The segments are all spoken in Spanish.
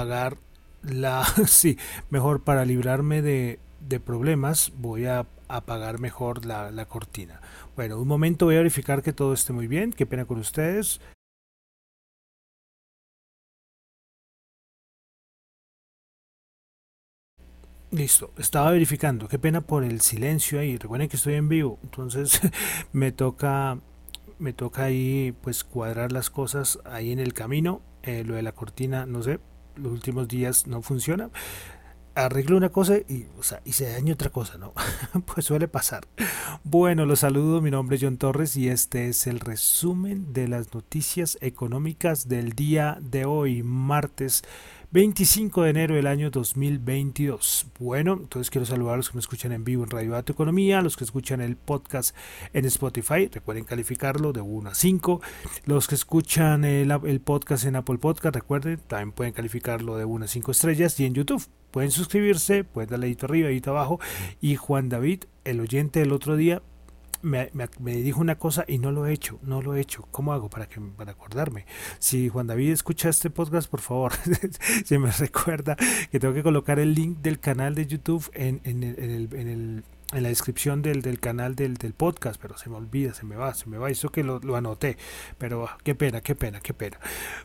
Pagar la... Sí, mejor para librarme de, de problemas voy a apagar mejor la, la cortina. Bueno, un momento voy a verificar que todo esté muy bien. Qué pena con ustedes. Listo, estaba verificando. Qué pena por el silencio ahí. Recuerden que estoy en vivo, entonces me toca me toca ahí pues cuadrar las cosas ahí en el camino. Eh, lo de la cortina, no sé, los últimos días no funciona. Arreglo una cosa y, o sea, y se daña otra cosa, ¿no? pues suele pasar. Bueno, los saludo, mi nombre es John Torres y este es el resumen de las noticias económicas del día de hoy, martes 25 de enero del año 2022. Bueno, entonces quiero saludar a los que me escuchan en vivo en Radio Dato Economía, los que escuchan el podcast en Spotify, recuerden calificarlo de 1 a 5. Los que escuchan el, podcast en Apple Podcast, recuerden, también pueden calificarlo de 1 a 5 estrellas y en YouTube. Pueden suscribirse, pueden darle ahí arriba, ahí abajo. Y Juan David, el oyente del otro día, me, me, me, dijo una cosa y no lo he hecho, no lo he hecho. ¿Cómo hago para que para acordarme? Si Juan David escucha este podcast, por favor, se me recuerda que tengo que colocar el link del canal de YouTube en, en, el, en, el, en el en la descripción del, del canal del, del, podcast, pero se me olvida, se me va, se me va. Eso que lo, lo anoté, pero ah, qué pena, qué pena, qué pena.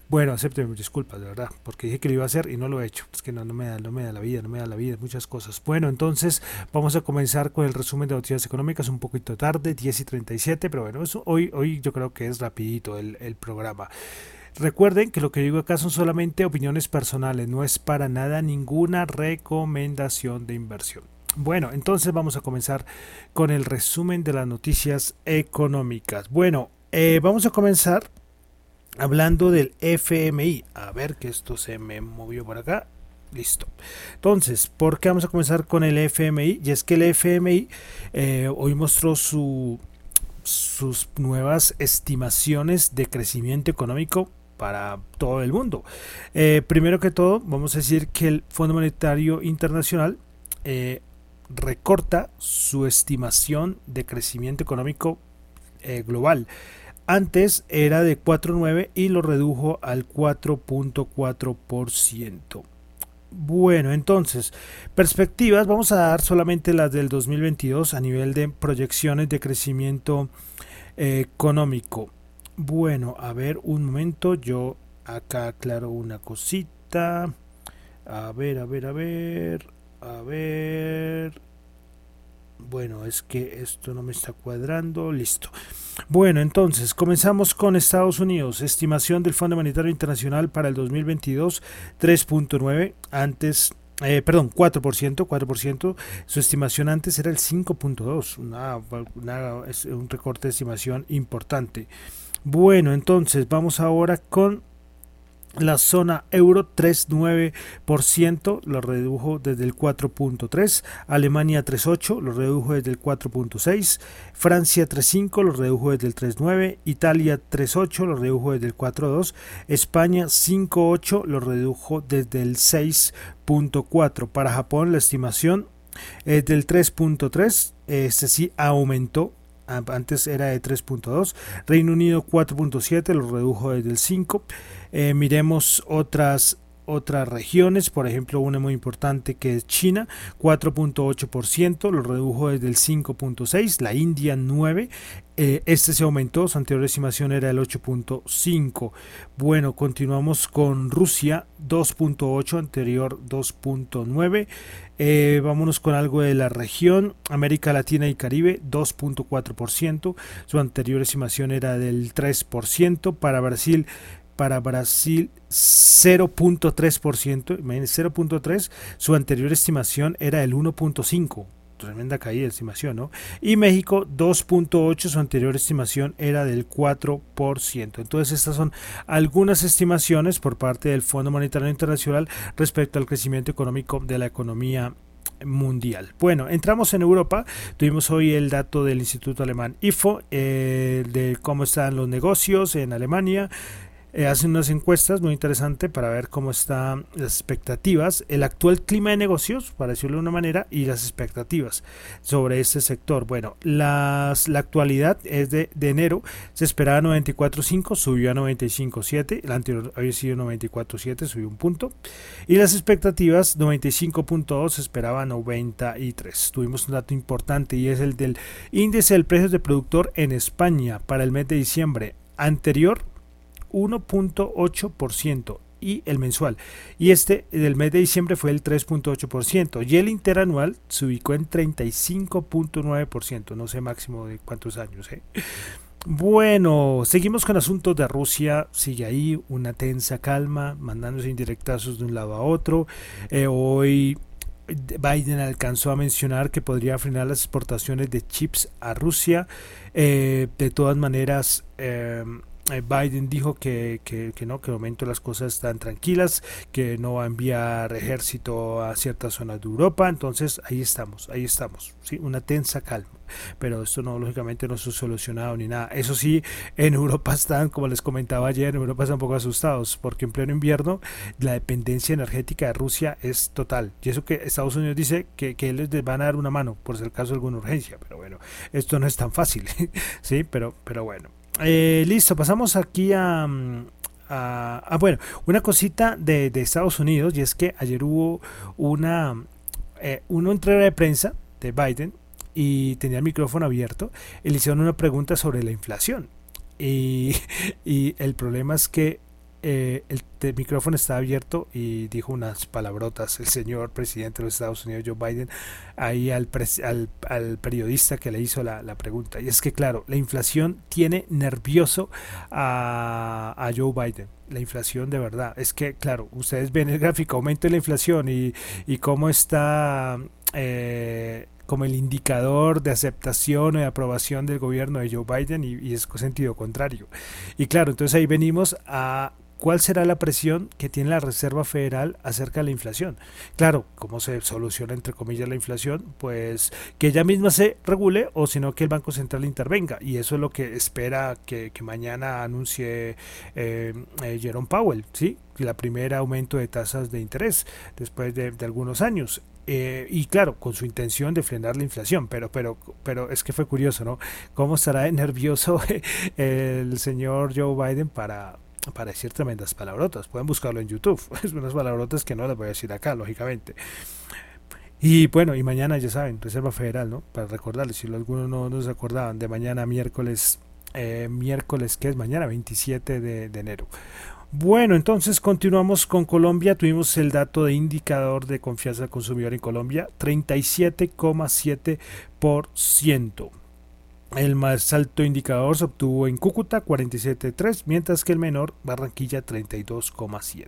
Bueno, acepten mis disculpas, de verdad, porque dije que lo iba a hacer y no lo he hecho. Es que no, no, me da, no me da la vida, no me da la vida, muchas cosas. Bueno, entonces vamos a comenzar con el resumen de noticias económicas un poquito tarde, 10 y 37, pero bueno, eso hoy, hoy yo creo que es rapidito el, el programa. Recuerden que lo que digo acá son solamente opiniones personales, no es para nada ninguna recomendación de inversión. Bueno, entonces vamos a comenzar con el resumen de las noticias económicas. Bueno, eh, vamos a comenzar hablando del FMI. A ver que esto se me movió por acá. Listo. Entonces, ¿por qué vamos a comenzar con el FMI? Y es que el FMI eh, hoy mostró su, sus nuevas estimaciones de crecimiento económico para todo el mundo. Eh, primero que todo, vamos a decir que el Fondo Monetario Internacional recorta su estimación de crecimiento económico eh, global. Antes era de 4,9 y lo redujo al 4.4%. Bueno, entonces, perspectivas, vamos a dar solamente las del 2022 a nivel de proyecciones de crecimiento eh, económico. Bueno, a ver, un momento, yo acá aclaro una cosita. A ver, a ver, a ver. A ver. Bueno, es que esto no me está cuadrando. Listo. Bueno, entonces comenzamos con Estados Unidos. Estimación del Fondo Monetario Internacional para el 2022 3.9. Antes eh, perdón, 4%, 4%, su estimación antes era el 5.2, una, una, es un recorte de estimación importante. Bueno, entonces vamos ahora con la zona euro 3,9% lo redujo desde el 4.3, Alemania 3,8 lo redujo desde el 4.6, Francia 3,5 lo redujo desde el 3,9, Italia 3,8 lo redujo desde el 4,2, España 5,8 lo redujo desde el 6.4. Para Japón la estimación es del 3.3, este sí aumentó antes era de 3.2, Reino Unido 4.7 lo redujo desde el 5, eh, miremos otras otras regiones, por ejemplo, una muy importante que es China, 4.8%, lo redujo desde el 5.6%, la India 9%, eh, este se aumentó, su anterior estimación era el 8.5. Bueno, continuamos con Rusia 2.8, anterior 2.9. Eh, vámonos con algo de la región, América Latina y Caribe 2.4%, su anterior estimación era del 3%, para Brasil para Brasil 0.3%, 0.3, su anterior estimación era el 1.5 tremenda caída de estimación, ¿no? Y México 2.8, su anterior estimación era del 4%. Entonces estas son algunas estimaciones por parte del Fondo Monetario Internacional respecto al crecimiento económico de la economía mundial. Bueno, entramos en Europa. Tuvimos hoy el dato del Instituto Alemán IFO de cómo están los negocios en Alemania. Eh, hacen unas encuestas muy interesantes para ver cómo están las expectativas, el actual clima de negocios, para decirlo de una manera, y las expectativas sobre este sector. Bueno, las, la actualidad es de, de enero, se esperaba 94.5, subió a 95.7, el anterior había sido 94.7, subió un punto, y las expectativas 95.2, se esperaba 93. Tuvimos un dato importante y es el del índice del precio de productor en España para el mes de diciembre anterior 1.8% y el mensual. Y este del mes de diciembre fue el 3.8% y el interanual se ubicó en 35.9%, no sé máximo de cuántos años. ¿eh? Bueno, seguimos con asuntos de Rusia, sigue ahí una tensa calma, mandándose indirectazos de un lado a otro. Eh, hoy Biden alcanzó a mencionar que podría frenar las exportaciones de chips a Rusia. Eh, de todas maneras, Biden dijo que, que, no, que de momento las cosas están tranquilas, que no va a enviar ejército a ciertas zonas de Europa, entonces ahí estamos, ahí estamos, ¿sí? una tensa calma. Pero esto no, lógicamente no se ha solucionado ni nada. Eso sí, en Europa están, como les comentaba ayer, en Europa están un poco asustados, porque en pleno invierno la dependencia energética de Rusia es total. Y eso que Estados Unidos dice que, que les van a dar una mano, por si el caso de alguna urgencia. Pero bueno, esto no es tan fácil, ¿sí? Pero, pero bueno. Eh, listo, pasamos aquí a, a, bueno, una cosita de, de, Estados Unidos y es que ayer hubo una, eh, una entrega de prensa de Biden y tenía el micrófono abierto y le hicieron una pregunta sobre la inflación. Y, y el problema es que eh, el, micrófono estaba abierto y dijo unas palabrotas el señor presidente de los Estados Unidos, Joe Biden, ahí al, al, periodista que le hizo la, pregunta. Y es que, claro, la inflación tiene nervioso a, a Joe Biden la inflación de verdad. Es que, claro, ustedes ven el gráfico, aumento de la inflación y, y cómo está eh, como el indicador de aceptación o de aprobación del gobierno de Joe Biden y es sentido contrario. Y claro, entonces ahí venimos a ¿Cuál será la presión que tiene la Reserva Federal acerca de la inflación? Claro, ¿cómo se soluciona entre comillas la inflación? Pues que ella misma se regule o sino que el Banco Central intervenga. Y eso es lo que espera que, mañana anuncie eh, eh, Jerome Powell, ¿sí? La primera aumento de tasas de interés después de, algunos años. Eh, y claro, con su intención de frenar la inflación, pero, pero, pero es que fue curioso, ¿no? ¿Cómo estará nervioso el señor Joe Biden para, para decir tremendas palabrotas. Pueden buscarlo en YouTube. Es unas palabrotas que no las voy a decir acá, lógicamente. Y bueno, y mañana ya saben, Reserva Federal, ¿no? Para recordarles, si algunos no, nos acordaban, de mañana miércoles, eh, miércoles que es mañana, 27 de, de enero. Bueno, entonces continuamos con Colombia. Tuvimos el dato de indicador de confianza del consumidor en Colombia, 37,7%. El más alto indicador se obtuvo en Cúcuta 47.3, mientras que el menor Barranquilla 32.7.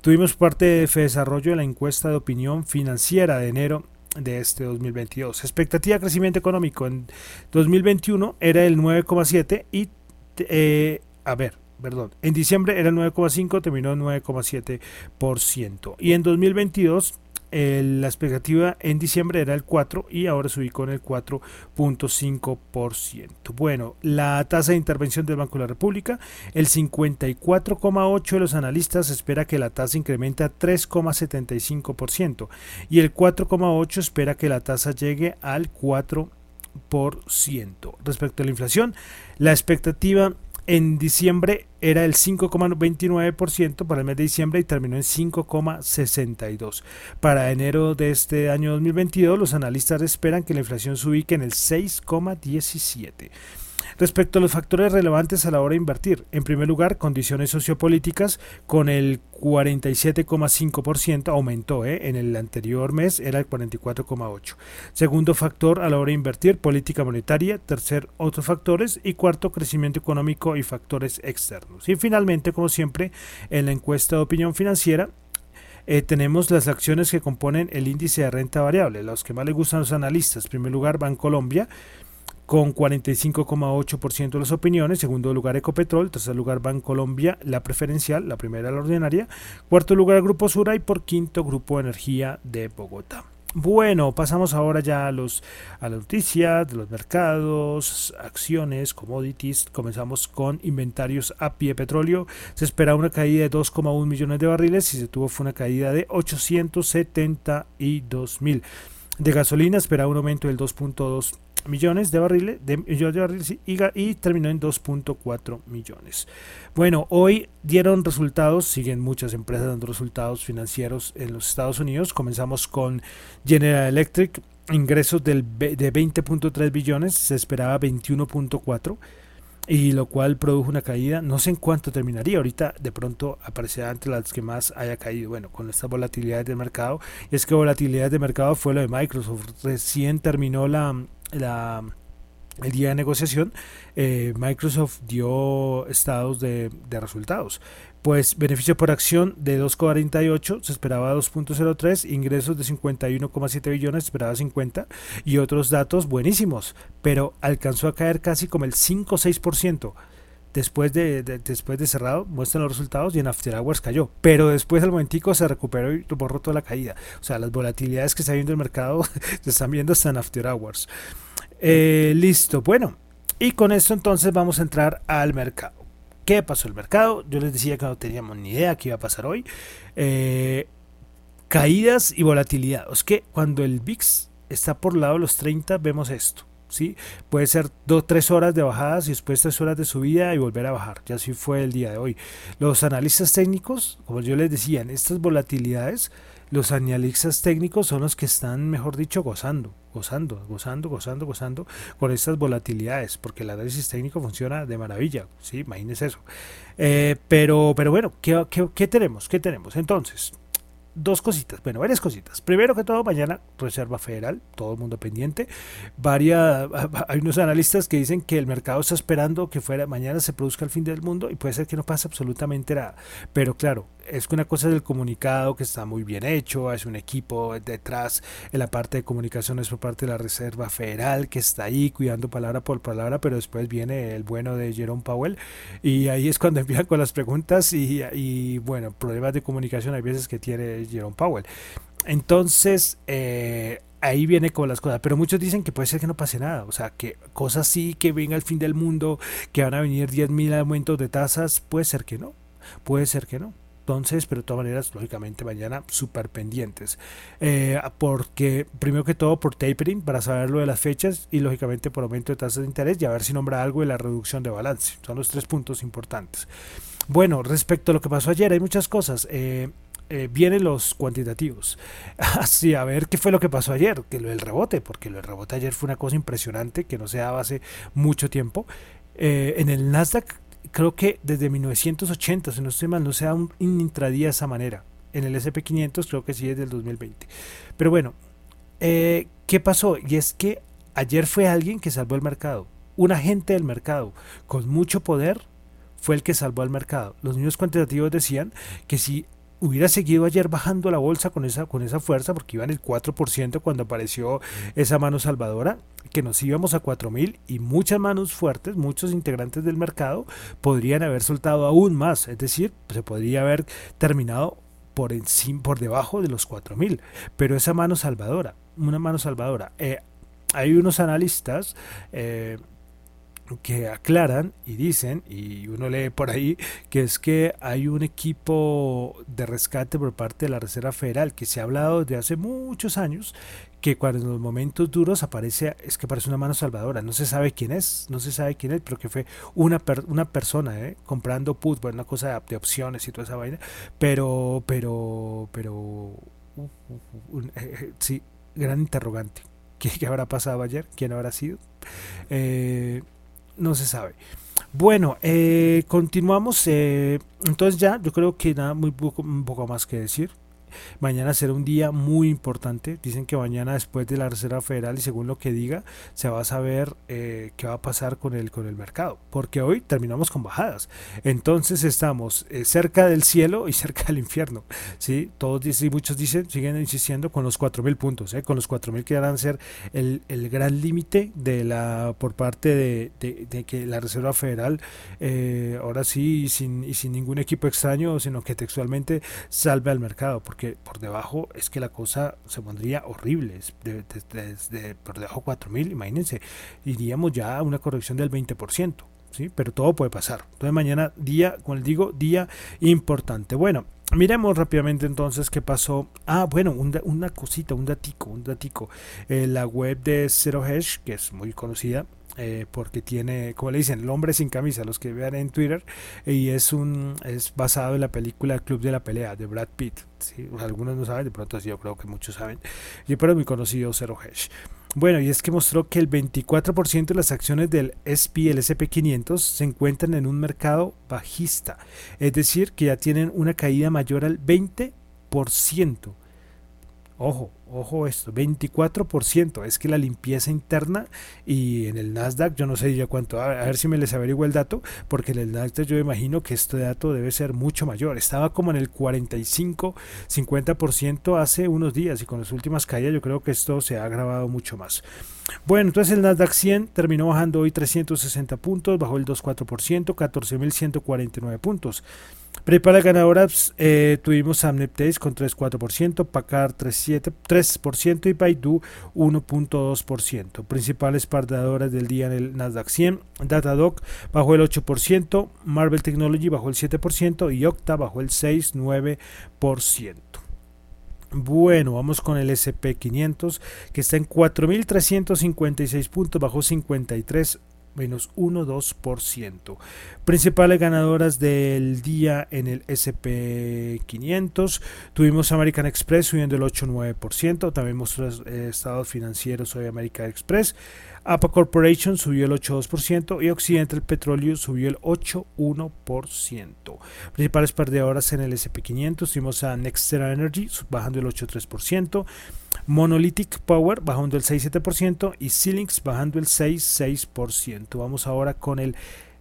Tuvimos parte de Desarrollo de la encuesta de opinión financiera de enero de este 2022. Expectativa de crecimiento económico en 2021 era el 9,7 y eh, a ver, perdón, en diciembre era el 9,5, terminó en 9,7%. Y en 2022 la expectativa en diciembre era el 4 y ahora se ubicó en el 4.5%. Bueno, la tasa de intervención del Banco de la República, el 54,8 de los analistas espera que la tasa incremente a 3,75% y el 4,8 espera que la tasa llegue al 4%. Respecto a la inflación, la expectativa En diciembre era el 5,29% para el mes de diciembre y terminó en 5,62%. Para enero de este año 2022, los analistas esperan que la inflación se ubique en el 6,17%. Respecto a los factores relevantes a la hora de invertir, en primer lugar, condiciones sociopolíticas con el 47,5% aumentó, ¿eh? en el anterior mes era el 44,8%. Segundo factor a la hora de invertir, política monetaria. Tercer, otros factores. Y cuarto, crecimiento económico y factores externos. Y finalmente, como siempre, en la encuesta de opinión financiera, eh, tenemos las acciones que componen el índice de renta variable, los que más le gustan a los analistas. En primer lugar, Bancolombia, con 45,8% de las opiniones, segundo lugar Ecopetrol, tercer lugar Bancolombia, la preferencial, la primera la ordinaria, cuarto lugar Grupo Sura y por quinto Grupo Energía de Bogotá. Bueno, pasamos ahora ya a, los, a las noticias de los mercados, acciones, commodities. Comenzamos con inventarios a pie petróleo. Se espera una caída de 2,1 millones de barriles y se tuvo fue una caída de 872 mil. De gasolina espera un aumento del 2.2 millones de barriles, de, de barriles y, terminó en 2.4 millones. Bueno, hoy dieron resultados, siguen muchas empresas dando resultados financieros en los Estados Unidos. Comenzamos con General Electric, ingresos del, de 20.3 billones, se esperaba 21.4 y lo cual produjo una caída, no sé en cuánto terminaría, ahorita de pronto aparecerá entre las que más haya caído, bueno, con estas volatilidades de mercado, es que volatilidades de mercado fue lo de Microsoft, recién terminó la, la, el día de negociación, eh, Microsoft dio estados de, resultados. Pues beneficio por acción de 2,48, se esperaba 2,03, ingresos de 51,7 billones, esperaba 50, y otros datos buenísimos, pero alcanzó a caer casi como el 5-6% después de, después de cerrado muestran los resultados y en After Hours cayó. Pero después al momentico se recuperó y borró toda la caída. O sea las volatilidades que está viendo el mercado se están viendo hasta en After Hours. Eh, listo. Bueno y con esto entonces vamos a entrar al mercado. ¿qué pasó el mercado? yo les decía que no teníamos ni idea qué iba a pasar hoy. Eh, caídas y volatilidad. Es que cuando el VIX está por lado de los 30 vemos esto ¿sí? Puede ser dos, tres horas de bajadas y después tres horas de subida y volver a bajar. Ya así fue el día de hoy. Los analistas técnicos, como yo les decía, en estas volatilidades, los analistas técnicos son los que están, mejor dicho, gozando, gozando, gozando, gozando, gozando con estas volatilidades, porque el análisis técnico funciona de maravilla, ¿sí? Imagínense eso. Eh, pero, pero bueno, ¿qué, qué, qué tenemos? ¿Qué tenemos? Entonces, dos cositas, bueno, varias cositas. Primero que todo, mañana Reserva Federal, todo el mundo pendiente. Varias, hay unos analistas que dicen que el mercado está esperando que fuera mañana se produzca el fin del mundo y puede ser que no pase absolutamente nada. Pero claro, es que una cosa es el comunicado que está muy bien hecho, es un equipo detrás en la parte de comunicaciones por parte de la Reserva Federal que está ahí cuidando palabra por palabra, pero después viene el bueno de Jerome Powell y ahí es cuando empiezan con las preguntas y, y bueno, problemas de comunicación hay veces que tiene Jerome Powell. Entonces, eh, ahí viene con las cosas. Pero muchos dicen que puede ser que no pase nada. O sea, que cosas sí, que venga el fin del mundo, que van a venir 10.000 aumentos de tasas, puede ser que no. Puede ser que no. Entonces, pero de todas maneras, lógicamente mañana súper pendientes. Eh, porque, primero que todo, por tapering, para saber lo de las fechas y lógicamente por aumento de tasas de interés y a ver si nombra algo de la reducción de balance. Son los tres puntos importantes. Bueno, respecto a lo que pasó ayer, hay muchas cosas. Eh, eh, vienen los cuantitativos. Así, a ver qué fue lo que pasó ayer, que lo del rebote, porque lo del rebote ayer fue una cosa impresionante que no se daba hace mucho tiempo. En el Nasdaq, creo que desde 1980, si no estoy mal, no se da un intradía de esa manera. En el SP500 creo que sí es del 2020. Pero bueno, eh, ¿qué pasó? Y es que ayer fue alguien que salvó el mercado. Un agente del mercado con mucho poder fue el que salvó al mercado. Los niños cuantitativos decían que si hubiera seguido ayer bajando la bolsa con esa, con esa fuerza, porque iba en el 4% cuando apareció esa mano salvadora, que nos íbamos a 4.000 y muchas manos fuertes, muchos integrantes del mercado podrían haber soltado aún más, es decir, se podría haber terminado por, encima, por debajo de los 4.000, pero esa mano salvadora, una mano salvadora, eh, hay unos analistas, eh, que aclaran y dicen, y uno lee por ahí, que es que hay un equipo de rescate por parte de la Reserva Federal que se ha hablado desde hace muchos años, que cuando en los momentos duros aparece, es que parece una mano salvadora, no se sabe quién es, no se sabe quién es, pero que fue una, una persona ¿eh? comprando put, bueno, una cosa de, opciones y toda esa vaina, pero, pero, pero, eh, eh, sí, gran interrogante. ¿Qué, ¿Qué, habrá pasado ayer? ¿Quién habrá sido? Eh, no se sabe. Bueno, eh, continuamos. Eh, entonces ya, yo creo que nada, muy poco, poco más que decir. Mañana será un día muy importante. Dicen que mañana después de la Reserva Federal y según lo que diga, se va a saber eh, qué va a pasar con el, con el mercado. Porque hoy terminamos con bajadas. Entonces estamos eh, cerca del cielo y cerca del infierno. ¿sí? Todos dicen, muchos dicen, siguen insistiendo con los 4.000 puntos. ¿eh? Con los 4.000 que van a ser el, el gran límite de la por parte de, que la Reserva Federal ahora sí y sin, y sin ningún equipo extraño, sino que textualmente salve al mercado. Que por debajo es que la cosa se pondría horrible. Desde por debajo 4000, imagínense, iríamos ya a una corrección del 20%. ¿sí? Pero todo puede pasar. Entonces mañana día, como les digo, día importante. Bueno, Miremos rápidamente entonces qué pasó. Ah, bueno, una cosita, un datico, un datico. Eh, la web de Zero Hash, que es muy conocida, eh, porque tiene, como le dicen, el hombre sin camisa, los que vean en Twitter, y es un es basado en la película Club de la Pelea de Brad Pitt. Algunos no saben, de pronto yo creo que muchos saben. Y pero muy conocido Zero Hash. Bueno, y es que mostró que el 24% de las acciones del SP, el SP500, se encuentran en un mercado bajista, es decir, que ya tienen una caída mayor al 20%. Ojo, ojo esto, 24%. Es que la limpieza interna y en el Nasdaq, yo no sé ya cuánto, a ver si me les averiguo el dato, porque en el Nasdaq yo imagino que este dato debe ser mucho mayor. Estaba como en el 45, 50% hace unos días y con las últimas caídas yo creo que esto se ha agravado mucho más. Bueno, entonces el Nasdaq 100 terminó bajando hoy 360 puntos, bajó el 2,4%, 14.149 puntos. Principales ganadoras eh, tuvimos Amnepteis con 3,4%, Pacar 3%, y Baidu 1.2%. Principales perdedoras del día en el Nasdaq 100, Datadog bajó el 8%, Marvel Technology bajó el 7% y Octa bajó el 6,9%. Bueno, vamos con el SP500 que está en 4.356 puntos, bajó 53 menos 1,2%. Principales ganadoras del día en el SP500. Tuvimos American Express subiendo el 8,9%. También mostró eh, estados financieros hoy American Express. APA Corporation subió el 8,2% y Occidental Petroleum subió el 8,1%. Principales perdedoras en el SP500 tuvimos a Nextera Energy bajando el 8,3%. Monolithic Power bajando el 6,7% y Ceilings bajando el 6,6%. Vamos ahora con el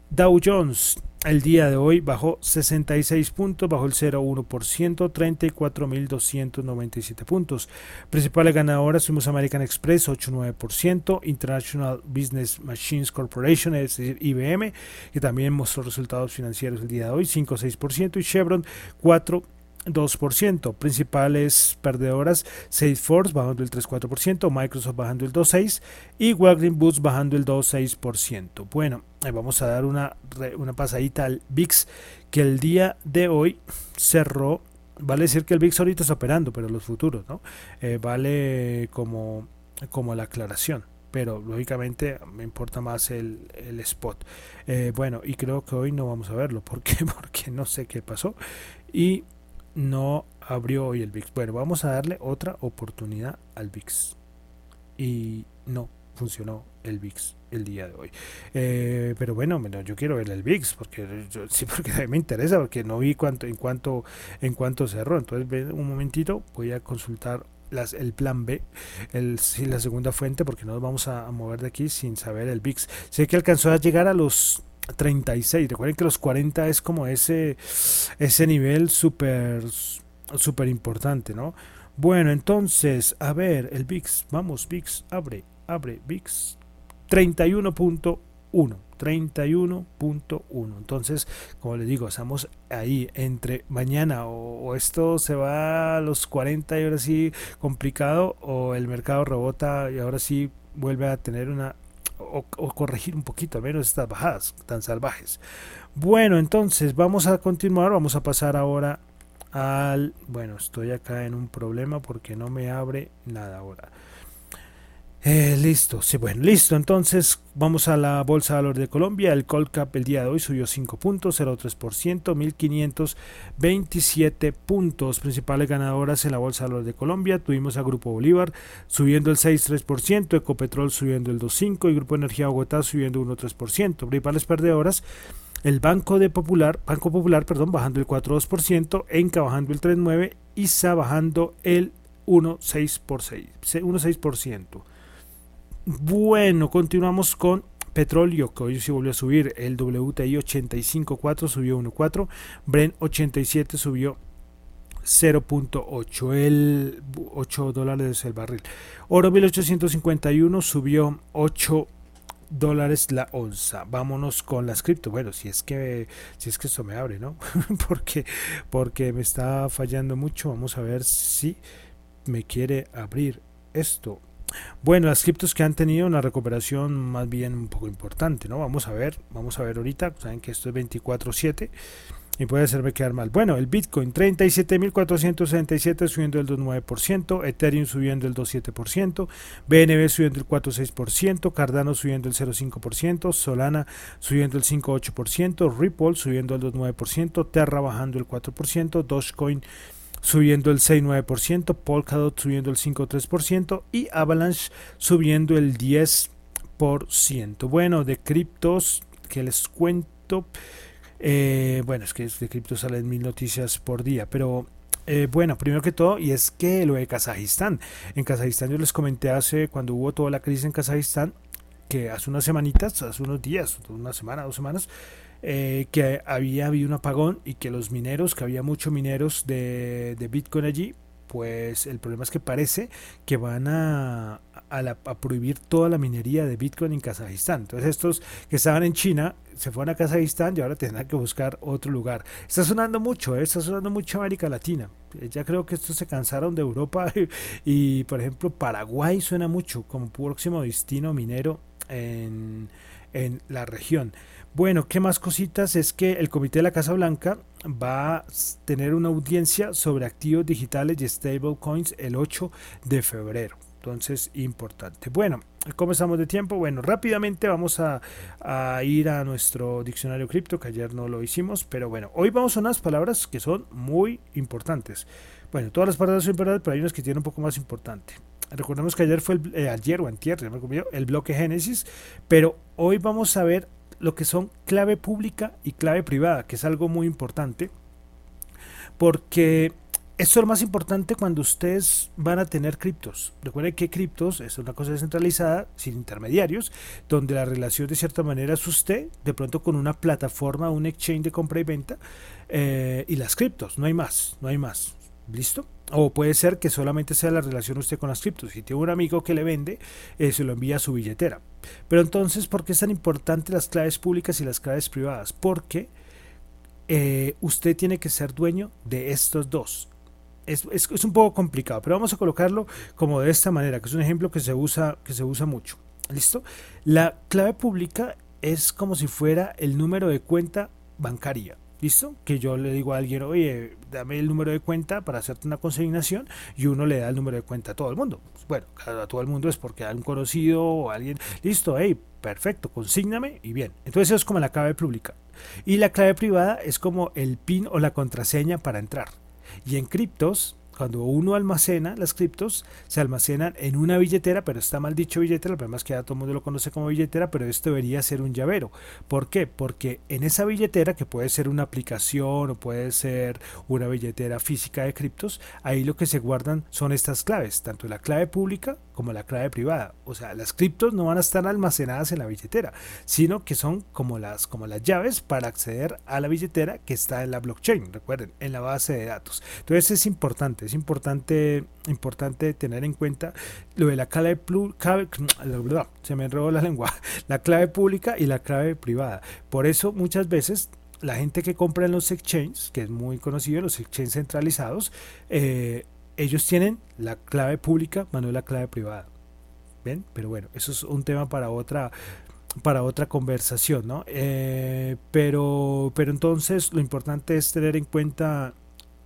Dow Jones. El día de hoy bajó 66 puntos, bajó el 0,1%, 34.297 puntos. Principales ganadoras fuimos American Express 8,9%, International Business Machines Corporation, es decir, IBM, que también mostró resultados financieros el día de hoy, 5,6%, y Chevron 4%. 2%. Principales perdedoras, Salesforce bajando el 3,4%, Microsoft bajando el 2,6% y Walgreens Boots bajando el 2,6%. Bueno, vamos a dar una, una pasadita al VIX que el día de hoy cerró. Vale decir que el VIX ahorita está operando, pero los futuros, ¿no? Eh, vale como, como la aclaración pero lógicamente me importa más el, el spot. Eh, bueno, y creo que hoy no vamos a verlo. ¿Por qué? Porque no sé qué pasó. Y no abrió hoy el VIX. Bueno, vamos a darle otra oportunidad al VIX. Y no funcionó el VIX el día de hoy. Eh, pero bueno, yo quiero ver el VIX porque yo, sí porque me interesa porque no vi cuánto en cuánto en cuánto cerró. Entonces, un momentito, voy a consultar las, el plan B, el, la segunda fuente, porque no nos vamos a, a mover de aquí sin saber el VIX. Sé que alcanzó a llegar a los 36. Recuerden que los 40 es como ese, ese nivel súper super importante, ¿no? Bueno, entonces, a ver, el VIX, vamos, VIX, abre, abre, VIX, 31.1. 31.1 entonces como les digo estamos ahí entre mañana o, esto se va a los 40 y ahora sí complicado o el mercado rebota y ahora sí vuelve a tener una o, corregir un poquito al menos estas bajadas tan salvajes. Bueno, entonces vamos a continuar, vamos a pasar ahora al... Bueno, estoy acá en un problema porque no me abre nada ahora. Eh, listo, sí, bueno, listo. Entonces vamos a la Bolsa de Valores de Colombia. El Colcap el día de hoy subió 5.03%, 1527 puntos. Principales ganadoras en la Bolsa de Valores de Colombia. Tuvimos a Grupo Bolívar subiendo el 6.3%, Ecopetrol subiendo el 2.5% y Grupo Energía Bogotá subiendo 1.3%. Principales perdedoras. El Banco de Popular, Banco Popular, perdón, bajando el 4.2%, Enca bajando el 3.9% y SA bajando el 1.6%. Bueno, continuamos con petróleo, que hoy sí volvió a subir. El WTI 85.4 subió 1.4. Brent 87 subió 0.8. El 8 dólares el barril. Oro 1851 subió 8 dólares la onza. Vámonos con las cripto. Bueno, si es que si es que esto me abre, ¿no? porque porque me está fallando mucho. Vamos a ver si me quiere abrir esto. Bueno, las criptos que han tenido una recuperación más bien un poco importante, ¿no? Vamos a ver, vamos a ver ahorita, saben que esto es 24/7 y puede hacerme quedar mal. Bueno, el Bitcoin 37.467 subiendo el 2.9%, Ethereum subiendo el 2.7%, BNB subiendo el 4.6%, Cardano subiendo el 0.5%, Solana subiendo el 5.8%, Ripple subiendo el 2.9%, Terra bajando el 4%, Dogecoin subiendo el 6,9%, Polkadot subiendo el 5,3% y Avalanche subiendo el 10%. Bueno, de criptos que les cuento. Eh, bueno, es que de criptos salen mil noticias por día, pero eh, bueno, primero que todo, y es que lo de Kazajistán. En Kazajistán yo les comenté hace, cuando hubo toda la crisis en Kazajistán, que hace unas semanitas, hace unos días, una semana, dos semanas, eh, que había habido un apagón y que los mineros, que había muchos mineros de, Bitcoin allí, pues el problema es que parece que van a, a, prohibir toda la minería de Bitcoin en Kazajistán. Entonces estos que estaban en China se fueron a Kazajistán y ahora tendrán que buscar otro lugar. Está sonando mucho, ¿eh? está sonando mucho América Latina. Ya creo que estos se cansaron de Europa y, por ejemplo Paraguay suena mucho como próximo destino minero en, en la región. Bueno, ¿qué más cositas? Es que el Comité de la Casa Blanca va a tener una audiencia sobre activos digitales y stablecoins el 8 de febrero. Entonces, importante. Bueno, ¿cómo estamos de tiempo? Bueno, rápidamente vamos a, ir a nuestro diccionario cripto, que ayer no lo hicimos, pero bueno, hoy vamos a unas palabras que son muy importantes. Bueno, todas las palabras son importantes, pero hay unas que tienen un poco más importante. Recordemos que ayer fue el, eh, ayer o antier, el bloque Génesis, pero hoy vamos a ver lo que son clave pública y clave privada, que es algo muy importante, porque esto es lo más importante cuando ustedes van a tener criptos. Recuerden que criptos es una cosa descentralizada, sin intermediarios, donde la relación de cierta manera es usted, de pronto con una plataforma, un exchange de compra y venta, eh, y las criptos, no hay más, no hay más. ¿Listo? O puede ser que solamente sea la relación usted con las criptos. Si tiene un amigo que le vende, eh, se lo envía a su billetera. Pero entonces, ¿por qué es tan importante las claves públicas y las claves privadas? Porque eh, usted tiene que ser dueño de estos dos. Es, es, un poco complicado, pero vamos a colocarlo como de esta manera, que es un ejemplo que se usa, que se usa mucho. ¿Listo? La clave pública es como si fuera el número de cuenta bancaria. ¿Listo? Que yo le digo a alguien, oye, dame el número de cuenta para hacerte una consignación y uno le da el número de cuenta a todo el mundo. Bueno, a todo el mundo es porque hay un conocido o alguien, listo, hey, perfecto, consígname y bien. Entonces eso es como la clave pública. Y la clave privada es como el PIN o la contraseña para entrar. Y en criptos cuando uno almacena las criptos, se almacenan en una billetera, pero está mal dicho billetera, el problema es que ya todo el mundo lo conoce como billetera, pero esto debería ser un llavero. ¿Por qué? Porque en esa billetera, que puede ser una aplicación o puede ser una billetera física de criptos, ahí lo que se guardan son estas claves, tanto la clave pública como la clave privada. O sea, las criptos no van a estar almacenadas en la billetera, sino que son como las, como las llaves para acceder a la billetera que está en la blockchain, recuerden, en la base de datos. Entonces es importante es importante, importante tener en cuenta lo de la clave, se me enredó la lengua, la clave pública y la clave privada. Por eso muchas veces la gente que compra en los exchanges, que es muy conocido, los exchanges centralizados, eh, ellos tienen la clave pública, más no la clave privada. ¿Ven? Pero bueno, eso es un tema para otra para otra conversación, ¿no? Eh, pero, pero entonces lo importante es tener en cuenta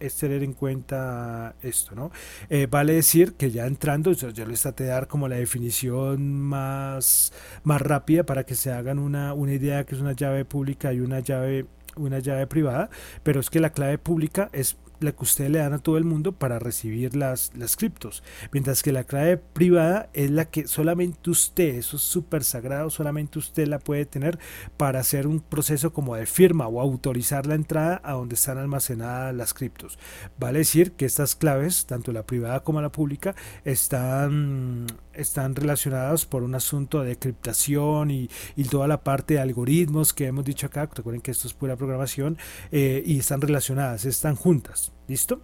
es tener en cuenta esto, ¿no? Eh, vale decir que ya entrando, yo les traté de dar como la definición más, más rápida para que se hagan una, una idea que es una llave pública y una llave una llave privada, pero es que la clave pública es la que ustedes le dan a todo el mundo para recibir las, las criptos. Mientras que la clave privada es la que solamente usted, eso es súper sagrado, solamente usted la puede tener para hacer un proceso como de firma o autorizar la entrada a donde están almacenadas las criptos. Vale decir que estas claves, tanto la privada como la pública, están están relacionadas por un asunto de criptación y, toda la parte de algoritmos que hemos dicho acá, recuerden que esto es pura programación, eh, y están relacionadas, están juntas, ¿listo?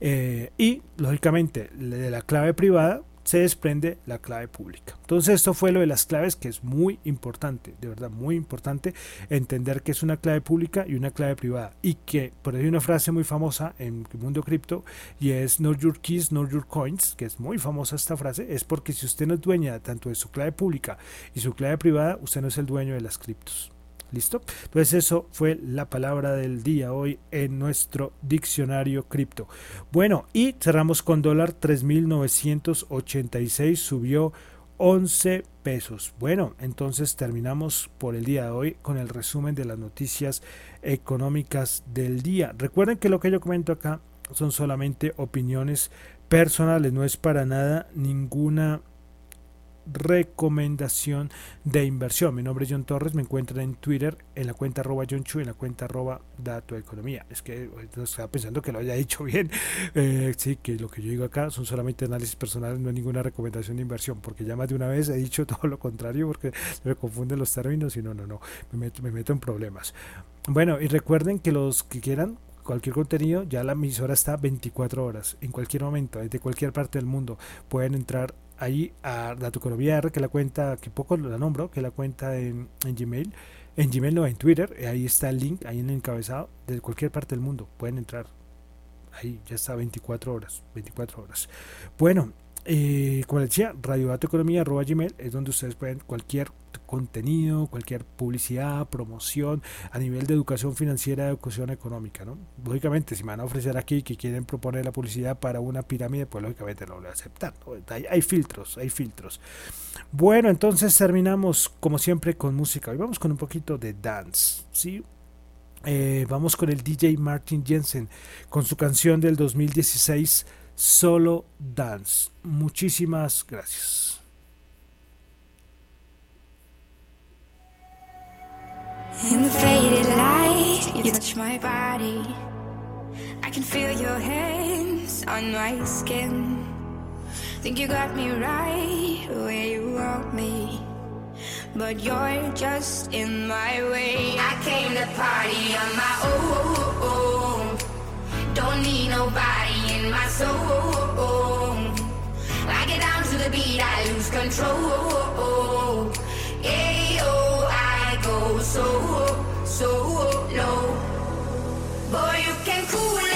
Eh, y lógicamente de la clave privada se desprende la clave pública. Entonces esto fue lo de las claves que es muy importante, de verdad muy importante entender que es una clave pública y una clave privada y que por ahí hay una frase muy famosa en el mundo cripto y es know your keys, know your coins, que es muy famosa esta frase, es porque si usted no es dueña tanto de su clave pública y su clave privada, usted no es el dueño de las criptos. ¿Listo? Entonces eso fue la palabra del día hoy en nuestro diccionario cripto. Bueno, y cerramos con dólar 3.986, subió 11 pesos. Bueno, entonces terminamos por el día de hoy con el resumen de las noticias económicas del día. Recuerden que lo que yo comento acá son solamente opiniones personales, no es para nada ninguna recomendación de inversión. Mi nombre es John Torres, me encuentran en Twitter en la cuenta arroba John Chu, en la cuenta arroba Dato Economía. Es que estaba pensando que lo haya dicho bien. Eh, sí, que lo que yo digo acá son solamente análisis personales, no es ninguna recomendación de inversión, porque ya más de una vez he dicho todo lo contrario, porque me confunden los términos y no, no, no, me meto, me meto en problemas. Bueno, y recuerden que los que quieran cualquier contenido, ya la emisora está 24 horas, en cualquier momento, desde cualquier parte del mundo. Pueden entrar ahí a Dato Economía R, que la cuenta, que poco la nombro, que la cuenta en, Gmail, en Gmail no, en Twitter, eh, ahí está el link, ahí en el encabezado, de cualquier parte del mundo, pueden entrar. Ahí ya está 24 horas, 24 horas. Bueno, eh, como les decía, Gmail es donde ustedes pueden cualquier contenido, cualquier publicidad, promoción a nivel de educación financiera, educación económica. ¿no? Lógicamente, si me van a ofrecer aquí que quieren proponer la publicidad para una pirámide, pues lógicamente no lo voy a aceptar. Hay, filtros, hay filtros. Bueno, entonces terminamos como siempre con música. Hoy vamos con un poquito de dance. ¿sí? Eh, vamos con el DJ Martin Jensen con su canción del 2016 Solo Dance. Muchísimas gracias. In the faded light, you touch my body. I can feel your hands on my skin. Think you got me right where you want me. But you're just in my way. I came to party on my own. Don't need nobody in my soul. I get down to the beat, I lose control. So, so low. Boy, you can cool